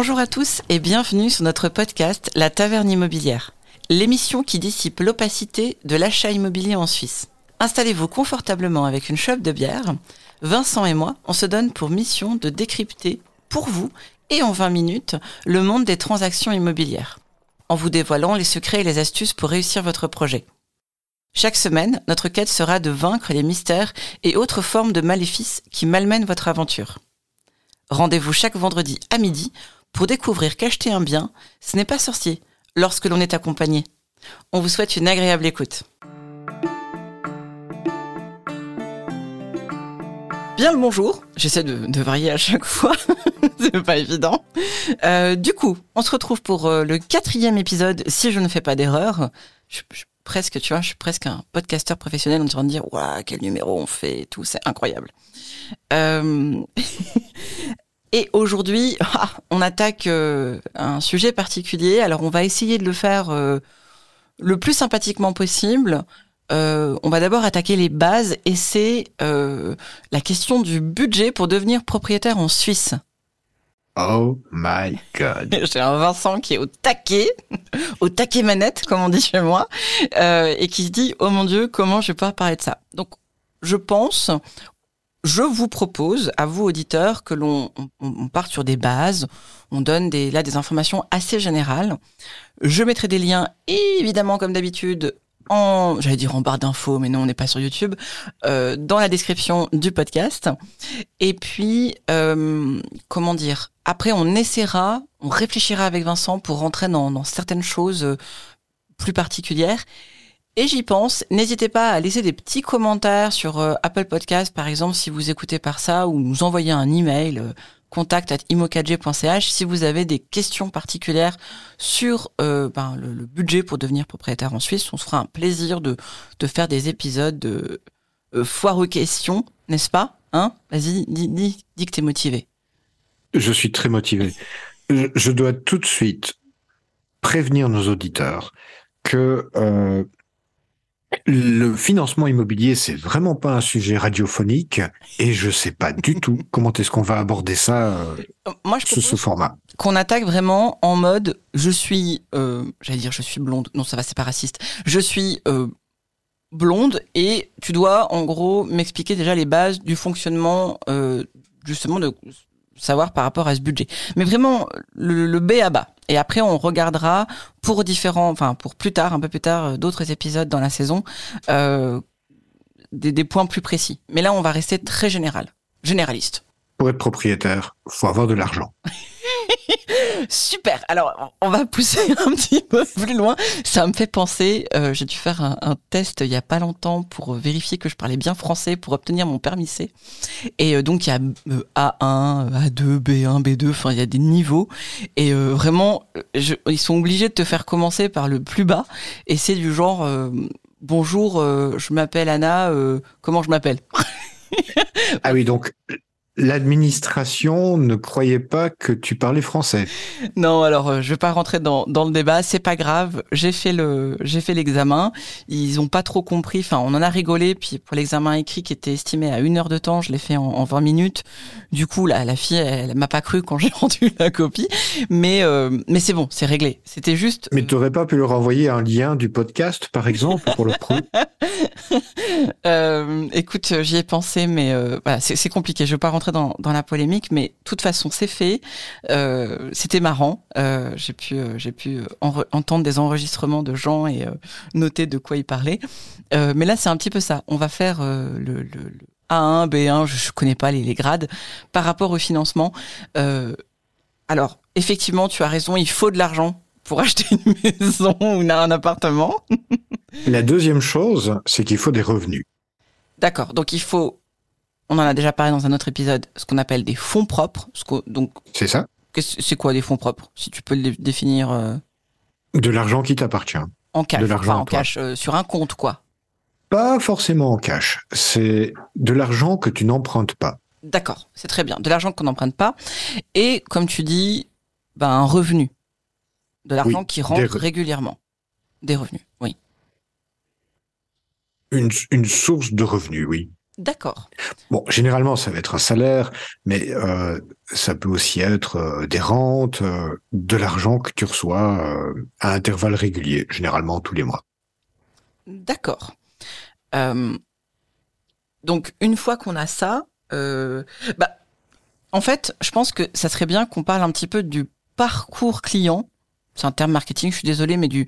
Bonjour à tous et bienvenue sur notre podcast La Taverne Immobilière, l'émission qui dissipe l'opacité de l'achat immobilier en Suisse. Installez-vous confortablement avec une chope de bière. Vincent et moi, on se donne pour mission de décrypter pour vous et en 20 minutes le monde des transactions immobilières, en vous dévoilant les secrets et les astuces pour réussir votre projet. Chaque semaine, notre quête sera de vaincre les mystères et autres formes de maléfices qui malmènent votre aventure. Rendez-vous chaque vendredi à midi pour découvrir qu'acheter un bien, ce n'est pas sorcier lorsque l'on est accompagné. On vous souhaite une agréable écoute. Bien le bonjour, j'essaie de, varier à chaque fois, c'est pas évident. Euh, du coup, on se retrouve pour euh, le quatrième épisode, si je ne fais pas d'erreur. Je, presque, tu vois, je suis presque un podcasteur professionnel, en train de dire, waouh, quel numéro on fait tout, c'est incroyable. Euh... Et aujourd'hui, ah, on attaque euh, un sujet particulier. Alors, on va essayer de le faire euh, le plus sympathiquement possible. Euh, on va d'abord attaquer les bases et c'est la question du budget pour devenir propriétaire en Suisse. Oh my god. J'ai un Vincent qui est au taquet, au taquet manette, comme on dit chez moi, et qui se dit, oh mon dieu, comment je vais pouvoir parler de ça? Donc, je pense, je vous propose, à vous auditeurs, que l'on on, parte sur des bases, on donne des, là des informations assez générales. Je mettrai des liens, évidemment, comme d'habitude, en, j'allais dire en barre d'infos, mais non, on n'est pas sur YouTube, euh, dans la description du podcast. Et puis, euh, comment dire, après, on essaiera, on réfléchira avec Vincent pour rentrer dans, certaines choses euh, plus particulières. Et j'y pense. N'hésitez pas à laisser des petits commentaires sur euh, Apple Podcast, par exemple, si vous écoutez par ça, ou nous envoyer un email euh, contact at si vous avez des questions particulières sur euh, ben, le, budget pour devenir propriétaire en Suisse. On se fera un plaisir de, de faire des épisodes de foire aux questions, n'est-ce pas? Hein? Vas-y, dis, dis, dis que t'es motivé. Je suis très motivé. Je, dois tout de suite prévenir nos auditeurs que le financement immobilier, c'est vraiment pas un sujet radiophonique et je sais pas du tout comment est-ce qu'on va aborder ça euh, Moi, je sous ce format. Qu'on attaque vraiment en mode je suis, euh, j'allais dire je suis blonde, non ça va c'est pas raciste, je suis euh, blonde et tu dois en gros m'expliquer déjà les bases du fonctionnement justement de savoir par rapport à ce budget. Mais vraiment le, le B à bas. Et après, on regardera pour différents, enfin pour plus tard, un peu plus tard, euh, d'autres épisodes dans la saison, euh, des, des points plus précis. Mais là, on va rester très général, généraliste. Pour être propriétaire, faut avoir de l'argent. Super. Alors, on va pousser un petit peu plus loin. Ça me fait penser, euh, j'ai dû faire un, test il y a pas longtemps pour vérifier que je parlais bien français pour obtenir mon permis C. Et euh, donc, il y a A1, A2, B1, B2, enfin, il y a des niveaux. Et euh, vraiment, ils sont obligés de te faire commencer par le plus bas. Et c'est du genre, bonjour, je m'appelle Anna, comment je m'appelle? Ah oui, donc l'administration ne croyait pas que tu parlais français. Non, alors euh, je vais pas rentrer dans, dans le débat, c'est pas grave. J'ai fait le j'ai fait l'examen. Ils ont pas trop compris. Enfin, on en a rigolé. Puis pour l'examen écrit qui était estimé à une heure de temps, je l'ai fait en, en, 20 minutes. Du coup, la, la fille, elle, m'a pas cru quand j'ai rendu la copie. Mais euh, mais c'est bon, c'est réglé. C'était juste. Mais tu n'aurais pas pu leur envoyer un lien du podcast, par exemple, pour le pro euh, Écoute, j'y ai pensé, mais euh, voilà, c'est compliqué. Je vais pas rentrer dans, la polémique, mais de toute façon, c'est fait. Euh, c'était marrant. Euh, j'ai pu, euh, j'ai pu entendre des enregistrements de gens et noter de quoi ils parlaient. mais là, c'est un petit peu ça. On va faire le, A1, B1, je, connais pas les, grades par rapport au financement. alors, effectivement, tu as raison. Il faut de l'argent pour acheter une maison ou un appartement. La deuxième chose, c'est qu'il faut des revenus. D'accord. Donc il faut on en a déjà parlé dans un autre épisode, ce qu'on appelle des fonds propres. donc, c'est ça. C'est quoi des fonds propres Si tu peux le définir. Euh, de l'argent qui t'appartient. En cash. De l'argent en cash euh, sur un compte, quoi. Pas forcément en cash. C'est de l'argent que tu n'empruntes pas. D'accord, c'est très bien. De l'argent qu'on n'emprunte pas. Et comme tu dis, ben, un revenu. De l'argent qui rentre régulièrement. Des revenus, oui. Une, une source de revenus, oui. D'accord. Bon, généralement, ça va être un salaire, mais euh, ça peut aussi être euh, des rentes, euh, de l'argent que tu reçois à intervalles réguliers, généralement tous les mois. D'accord. donc, une fois qu'on a ça, bah, en fait, je pense que ça serait bien qu'on parle un petit peu du parcours client c'est un terme marketing, je suis désolée, mais du,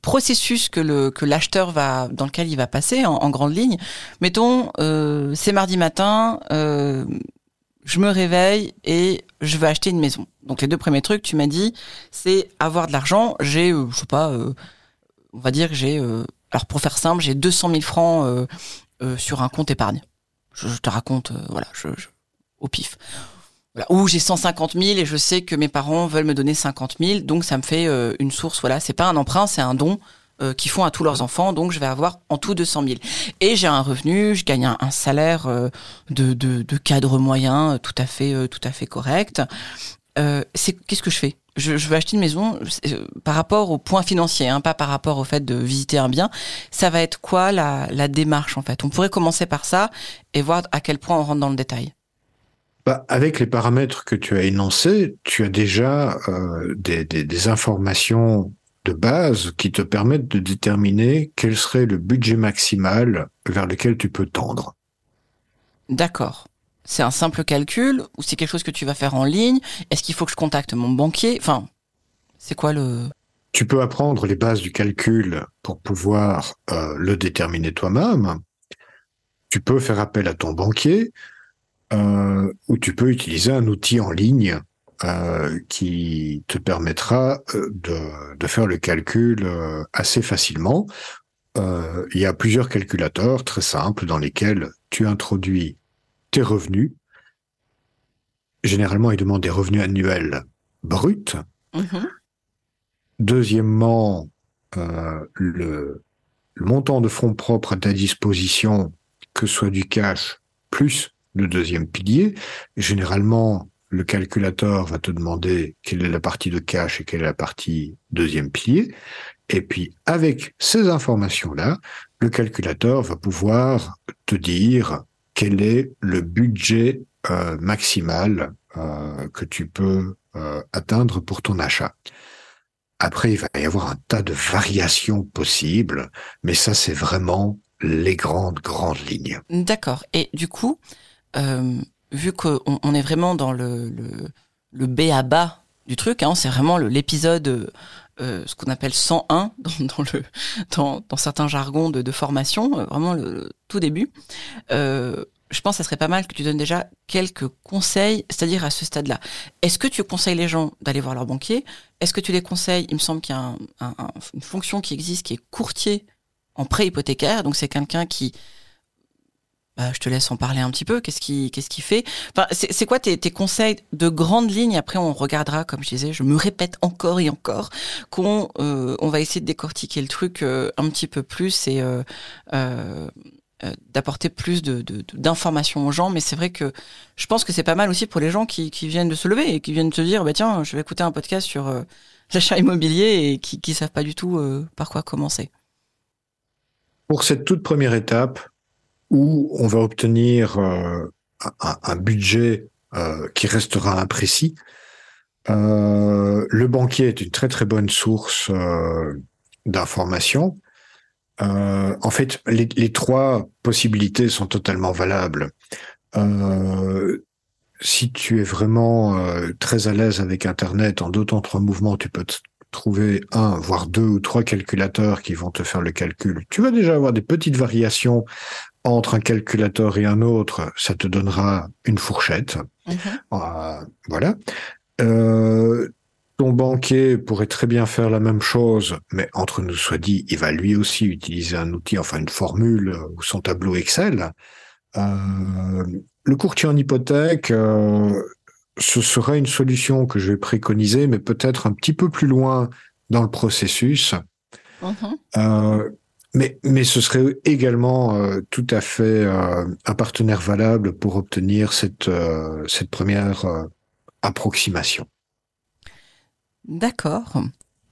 processus que l'acheteur va dans lequel il va passer en, grande ligne. Mettons, euh, c'est mardi matin, euh, je me réveille et je veux acheter une maison. Donc les deux premiers trucs, tu m'as dit, c'est avoir de l'argent. J'ai, euh, je sais pas, on va dire que j'ai, alors pour faire simple, j'ai 200 000 francs sur un compte épargne. Je, te raconte, voilà, je, au pif. Ou j'ai 150 000 et je sais que mes parents veulent me donner 50 000, donc ça me fait euh, une source. Voilà, c'est pas un emprunt, c'est un don euh, qu'ils font à tous leurs enfants, donc je vais avoir en tout 200 000. Et j'ai un revenu, je gagne un, salaire euh, de, cadre moyen, tout à fait, tout à fait correct. c'est qu'est-ce que je fais? Je, je, veux acheter une maison par rapport au point financier, hein, pas par rapport au fait de visiter un bien. Ça va être quoi la, la démarche en fait? On pourrait commencer par ça et voir à quel point on rentre dans le détail. Bah, avec les paramètres que tu as énoncés, tu as déjà euh, des, des, des, informations de base qui te permettent de déterminer quel serait le budget maximal vers lequel tu peux tendre. D'accord. C'est un simple calcul ou c'est quelque chose que tu vas faire en ligne? Est-ce qu'il faut que je contacte mon banquier? Enfin, c'est quoi le... Tu peux apprendre les bases du calcul pour pouvoir euh, le déterminer toi-même. Tu peux faire appel à ton banquier euh, où tu peux utiliser un outil en ligne euh, qui te permettra euh, de, de, faire le calcul euh, assez facilement. Euh, il y a plusieurs calculateurs très simples dans lesquels tu introduis tes revenus. Généralement, ils demandent des revenus annuels bruts. Mm-hmm. Deuxièmement, le, le montant de fonds propres à ta disposition, que ce soit du cash plus le deuxième pilier. Généralement, le calculateur va te demander quelle est la partie de cash et quelle est la partie deuxième pilier. Et puis, avec ces informations-là, le calculateur va pouvoir te dire quel est le budget euh, maximal euh, que tu peux euh, atteindre pour ton achat. Après, il va y avoir un tas de variations possibles, mais ça, c'est vraiment les grandes, grandes lignes. D'accord. Et du coup, euh, vu qu'on on est vraiment dans le, le, le B à bas du truc, hein, c'est vraiment l'épisode, euh, ce qu'on appelle 101 dans, dans certains jargons de, formation, euh, vraiment le, tout début. Euh, je pense que ça serait pas mal que tu donnes déjà quelques conseils, c'est-à-dire à ce stade-là. Est-ce que tu conseilles les gens d'aller voir leur banquier? Est-ce que tu les conseilles? Il me semble qu'il y a un, un, une fonction qui existe qui est courtier en prêt hypothécaire. Donc c'est quelqu'un qui bah, je te laisse en parler un petit peu. Qu'est-ce qui, qu'est-ce qui fait? Enfin, c'est, quoi tes, tes, conseils de grandes lignes? Après, on regardera, comme je disais, je me répète encore et encore, qu'on euh, on va essayer de décortiquer le truc euh, un petit peu plus et euh, euh, euh d'apporter plus de, de, d'informations aux gens. Mais c'est vrai que je pense que c'est pas mal aussi pour les gens qui, qui viennent de se lever et qui viennent se dire, bah tiens, je vais écouter un podcast sur l'achat immobilier et qui, qui savent pas du tout par quoi commencer. Pour cette toute première étape, où on va obtenir euh, un, budget euh, qui restera imprécis. Euh, le banquier est une très très bonne source d'informations. en fait, les, les, trois possibilités sont totalement valables. si tu es vraiment très à l'aise avec Internet, en deux trois mouvements, tu peux trouver un, voire deux ou trois calculateurs qui vont te faire le calcul. Tu vas déjà avoir des petites variations entre un calculateur et un autre, ça te donnera une fourchette. Mhm. Euh, voilà. Euh, ton banquier pourrait très bien faire la même chose, mais entre nous soit dit, il va lui aussi utiliser un outil, enfin une formule ou son tableau Excel. Euh, le courtier en hypothèque, ce serait une solution que je vais préconiser, mais peut-être un petit peu plus loin dans le processus. Mhm. Mais, mais ce serait également euh, tout à fait euh, un partenaire valable pour obtenir cette, euh, cette première approximation. D'accord.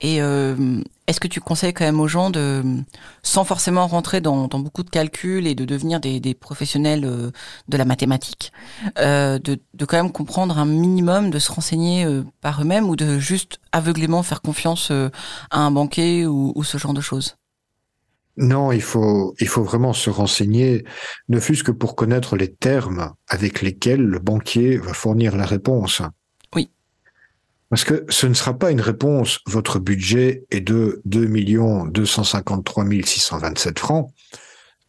Et euh, est-ce que tu conseilles quand même aux gens de, sans forcément rentrer dans, beaucoup de calculs et de devenir des, professionnels euh, de la mathématique, euh, de, quand même comprendre un minimum, de se renseigner par eux-mêmes ou de juste aveuglément faire confiance à un banquier ou, ou ce genre de choses? Non, il faut, il faut vraiment se renseigner, ne fût-ce que pour connaître les termes avec lesquels le banquier va fournir la réponse. Parce que ce ne sera pas une réponse, votre budget est de 2 253 627 francs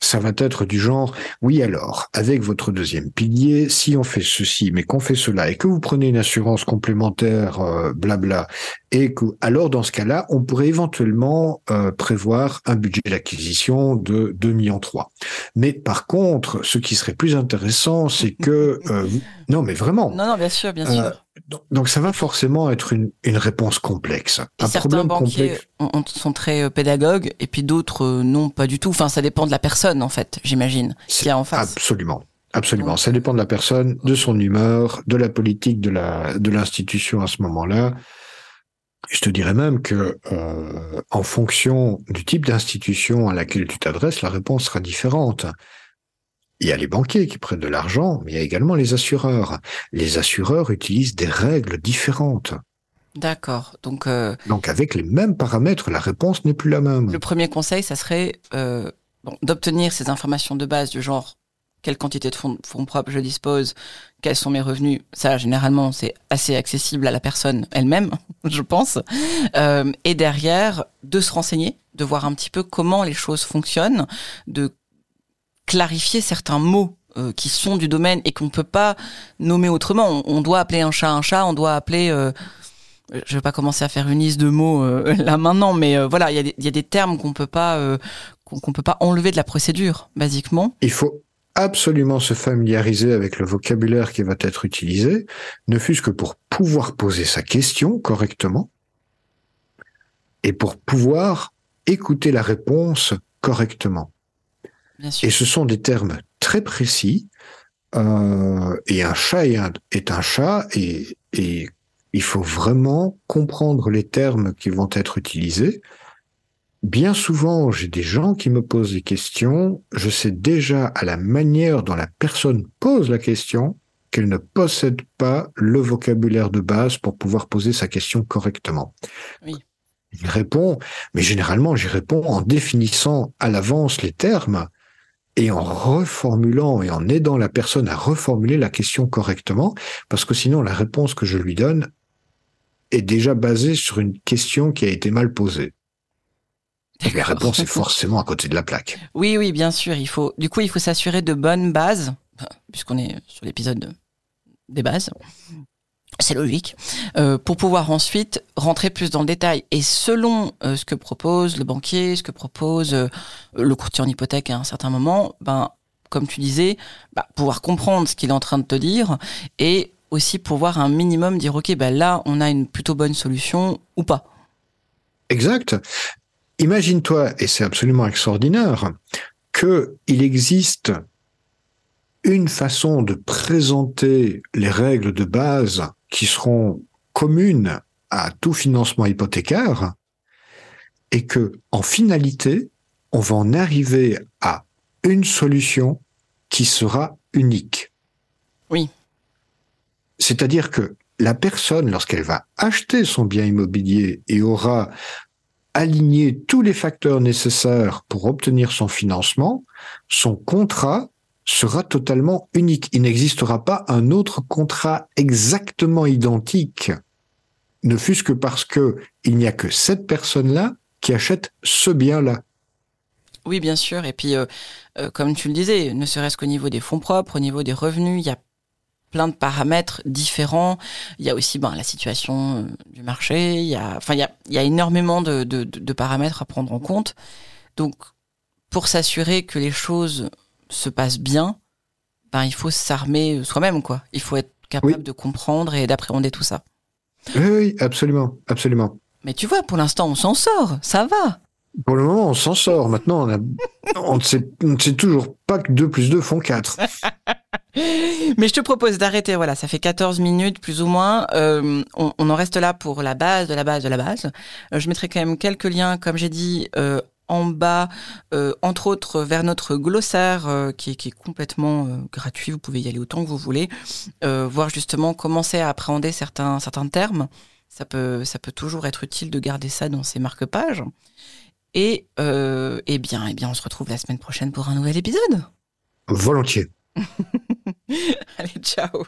ça va être du genre, oui alors, avec votre deuxième pilier, si on fait ceci, mais qu'on fait cela, et que vous prenez une assurance complémentaire, euh, blabla, et que, alors dans ce cas-là, on pourrait éventuellement euh, prévoir un budget d'acquisition de 2 millions 3. Mais par contre, ce qui serait plus intéressant, c'est que, euh, non mais vraiment. Non, non, bien sûr, bien sûr. Donc ça va forcément être une, une réponse complexe. un certains banquiers sont très euh, pédagogues et puis d'autres euh, non pas du tout. Enfin ça dépend de la personne en fait, j'imagine, qui a en face. Absolument. Absolument, ça dépend de la personne, de son humeur, de la politique de la de l'institution à ce moment-là. Je te dirais même que euh, en fonction du type d'institution à laquelle tu t'adresses, la réponse sera différente. Il y a les banquiers qui prennent de l'argent, mais il y a également les assureurs. Les assureurs utilisent des règles différentes. D'accord. Donc, euh, Donc avec les mêmes paramètres, la réponse n'est plus la même. Le premier conseil, ça serait euh, d'obtenir ces informations de base du genre quelle quantité de fonds, propres je dispose, quels sont mes revenus. Ça, généralement, c'est assez accessible à la personne elle-même, je pense. Euh, et derrière, de se renseigner, de voir un petit peu comment les choses fonctionnent, de clarifier certains mots euh, qui sont du domaine et qu'on peut pas nommer autrement. On, doit appeler un chat un chat, on doit appeler. Euh, je vais pas commencer à faire une liste de mots euh, là maintenant, mais voilà, il y, y, a des termes qu'on peut pas qu'on peut pas enlever de la procédure, basiquement. Il faut absolument se familiariser avec le vocabulaire qui va être utilisé, ne fût-ce que pour pouvoir poser sa question correctement et pour pouvoir écouter la réponse correctement. Et ce sont des termes très précis. Euh, et un chat est un, chat et, et il faut vraiment comprendre les termes qui vont être utilisés. Bien souvent, j'ai des gens qui me posent des questions. Je sais déjà à la manière dont la personne pose la question qu'elle ne possède pas le vocabulaire de base pour pouvoir poser sa question correctement. Oui. Il répond, mais généralement, j'y réponds en définissant à l'avance les termes et en reformulant et en aidant la personne à reformuler la question correctement, parce que sinon la réponse que je lui donne est déjà basée sur une question qui a été mal posée. Et la réponse est forcément à côté de la plaque. Oui, oui, bien sûr. Il faut, du coup, il faut s'assurer de bonnes bases, puisqu'on est sur l'épisode des bases c'est logique, euh, pour pouvoir ensuite rentrer plus dans le détail. Et selon euh, ce que propose le banquier, ce que propose euh, le courtier en hypothèque à un certain moment, ben, comme tu disais, bah, pouvoir comprendre ce qu'il est en train de te dire et aussi pouvoir un minimum dire, OK, ben là, on a une plutôt bonne solution ou pas. Exact. Imagine-toi, et c'est absolument extraordinaire, qu'il existe une façon de présenter les règles de base qui seront communes à tout financement hypothécaire et que, en finalité, on va en arriver à une solution qui sera unique. Oui. C'est-à-dire que la personne, lorsqu'elle va acheter son bien immobilier et aura aligné tous les facteurs nécessaires pour obtenir son financement, son contrat sera totalement unique. Il n'existera pas un autre contrat exactement identique, ne fût-ce que parce que il n'y a que cette personne-là qui achète ce bien-là. Oui, bien sûr. Et puis, euh, euh, comme tu le disais, ne serait-ce qu'au niveau des fonds propres, au niveau des revenus, il y a plein de paramètres différents. Il y a aussi ben, la situation euh, du marché. Il y a, enfin, il y a, il y a énormément de, paramètres à prendre en compte. Donc, pour s'assurer que les choses se passe bien, ben, il faut s'armer soi-même, quoi. Il faut être capable de comprendre et d'appréhender tout ça. Oui, oui, absolument, absolument. Mais tu vois, pour l'instant, on s'en sort, ça va. Pour le moment, on s'en sort. Maintenant, on, a, on, ne sait, on ne sait toujours pas que 2 plus 2 font 4. Mais je te propose d'arrêter, voilà, ça fait 14 minutes plus ou moins. Euh, on, on, en reste là pour la base de la base de la base. Euh, je mettrai quand même quelques liens, comme j'ai dit, euh, en bas, euh, entre autres vers notre glossaire euh, qui, est, qui, est, complètement euh, gratuit. Vous pouvez y aller autant que vous voulez, voir justement commencer à appréhender certains, certains termes. Ça peut, ça peut toujours être utile de garder ça dans ses marque-pages. Et eh bien, eh bien, on se retrouve la semaine prochaine pour un nouvel épisode. Volontiers. Allez, ciao.